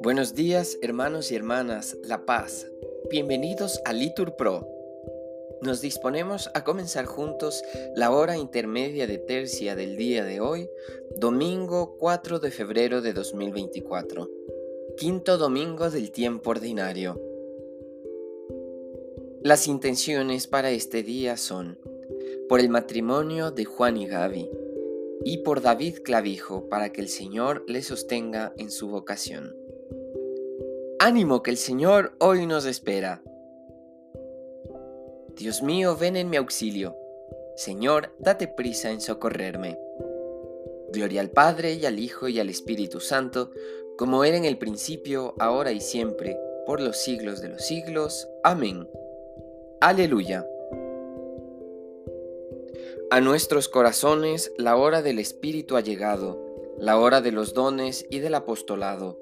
Buenos días hermanos y hermanas, La Paz. Bienvenidos a Litur Pro. Nos disponemos a comenzar juntos la hora intermedia de tercia del día de hoy, domingo 4 de febrero de 2024, quinto domingo del tiempo ordinario. Las intenciones para este día son por el matrimonio de Juan y Gaby y por David Clavijo para que el Señor le sostenga en su vocación. Ánimo que el Señor hoy nos espera. Dios mío, ven en mi auxilio. Señor, date prisa en socorrerme. Gloria al Padre y al Hijo y al Espíritu Santo, como era en el principio, ahora y siempre, por los siglos de los siglos. Amén. Aleluya. A nuestros corazones la hora del Espíritu ha llegado, la hora de los dones y del apostolado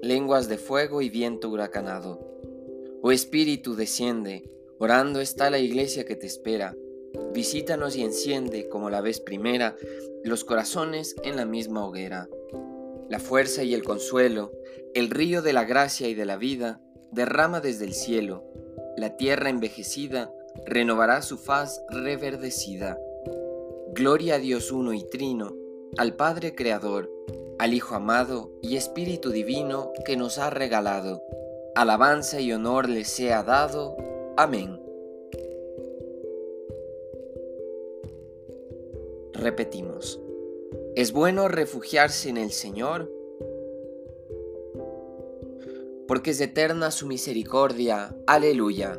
lenguas de fuego y viento huracanado. Oh Espíritu, desciende, orando está la iglesia que te espera. Visítanos y enciende, como la vez primera, los corazones en la misma hoguera. La fuerza y el consuelo, el río de la gracia y de la vida, derrama desde el cielo. La tierra envejecida renovará su faz reverdecida. Gloria a Dios uno y trino, al Padre Creador, al Hijo amado y Espíritu Divino que nos ha regalado. Alabanza y honor le sea dado. Amén. Repetimos. ¿Es bueno refugiarse en el Señor? Porque es eterna su misericordia. Aleluya.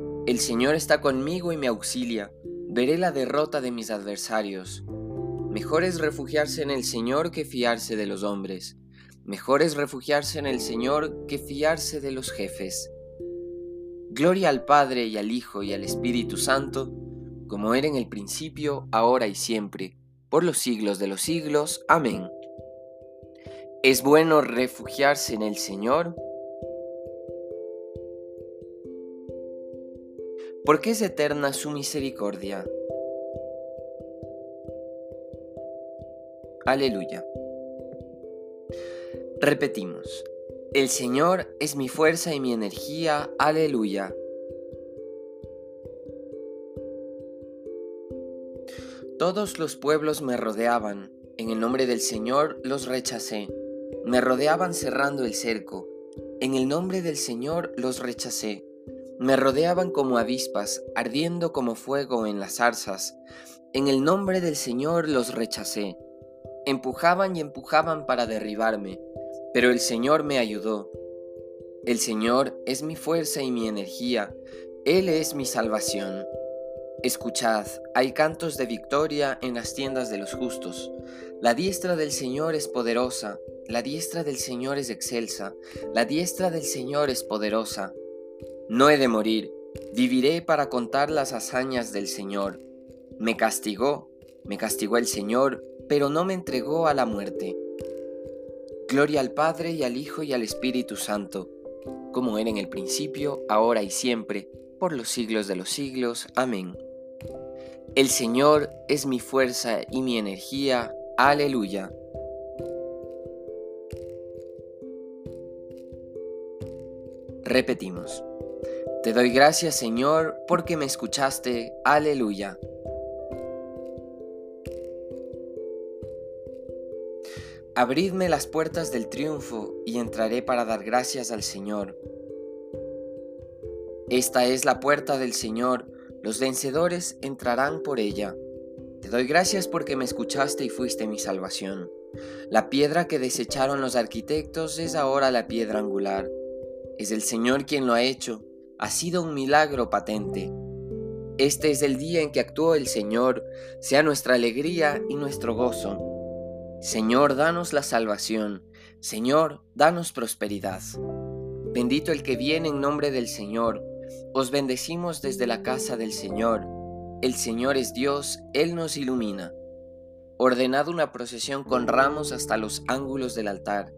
El Señor está conmigo y me auxilia veré la derrota de mis adversarios. Mejor es refugiarse en el Señor que fiarse de los hombres. Mejor es refugiarse en el Señor que fiarse de los jefes. Gloria al Padre y al Hijo y al Espíritu Santo, como era en el principio, ahora y siempre, por los siglos de los siglos. Amén. Es bueno refugiarse en el Señor porque es eterna su misericordia. Aleluya. Repetimos, el Señor es mi fuerza y mi energía. Aleluya. Todos los pueblos me rodeaban, en el nombre del Señor los rechacé. Me rodeaban cerrando el cerco, en el nombre del Señor los rechacé. Me rodeaban como avispas, ardiendo como fuego en las zarzas. En el nombre del Señor los rechacé. Empujaban y empujaban para derribarme, pero el Señor me ayudó. El Señor es mi fuerza y mi energía, Él es mi salvación. Escuchad, hay cantos de victoria en las tiendas de los justos. La diestra del Señor es poderosa, la diestra del Señor es excelsa, la diestra del Señor es poderosa. No he de morir, viviré para contar las hazañas del Señor. Me castigó, me castigó el Señor, pero no me entregó a la muerte. Gloria al Padre y al Hijo y al Espíritu Santo, como era en el principio, ahora y siempre, por los siglos de los siglos. Amén. El Señor es mi fuerza y mi energía. Aleluya. Repetimos. Te doy gracias Señor porque me escuchaste. Aleluya. Abridme las puertas del triunfo y entraré para dar gracias al Señor. Esta es la puerta del Señor, los vencedores entrarán por ella. Te doy gracias porque me escuchaste y fuiste mi salvación. La piedra que desecharon los arquitectos es ahora la piedra angular. Es el Señor quien lo ha hecho ha sido un milagro patente. Este es el día en que actuó el Señor, sea nuestra alegría y nuestro gozo. Señor, danos la salvación. Señor, danos prosperidad. Bendito el que viene en nombre del Señor. Os bendecimos desde la casa del Señor. El Señor es Dios, Él nos ilumina. Ordenad una procesión con ramos hasta los ángulos del altar.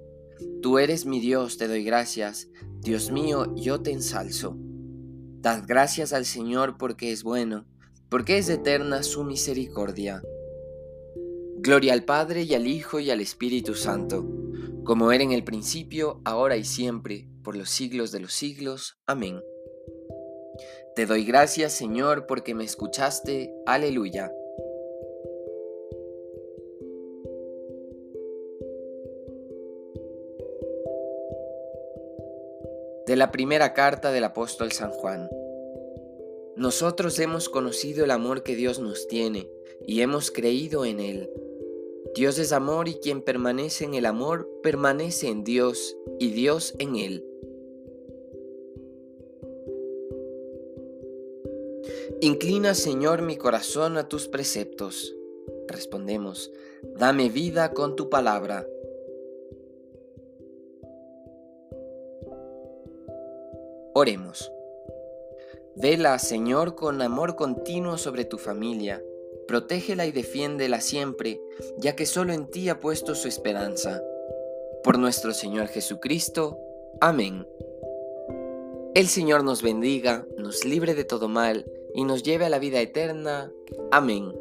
Tú eres mi Dios, te doy gracias. Dios mío, yo te ensalzo. Dad gracias al Señor porque es bueno, porque es eterna su misericordia. Gloria al Padre y al Hijo y al Espíritu Santo, como era en el principio, ahora y siempre por los siglos de los siglos. Amén. Te doy gracias, Señor, porque me escuchaste. Aleluya. De la primera carta del apóstol San Juan. Nosotros hemos conocido el amor que Dios nos tiene y hemos creído en Él. Dios es amor y quien permanece en el amor permanece en Dios y Dios en Él. Inclina, Señor, mi corazón a tus preceptos. Respondemos, dame vida con tu palabra. Oremos. Vela, Señor, con amor continuo sobre tu familia. Protégela y defiéndela siempre, ya que solo en ti ha puesto su esperanza. Por nuestro Señor Jesucristo. Amén. El Señor nos bendiga, nos libre de todo mal y nos lleve a la vida eterna. Amén.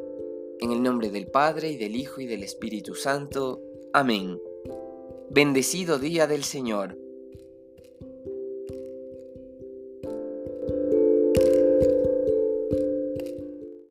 En el nombre del Padre y del Hijo y del Espíritu Santo. Amén. Bendecido día del Señor.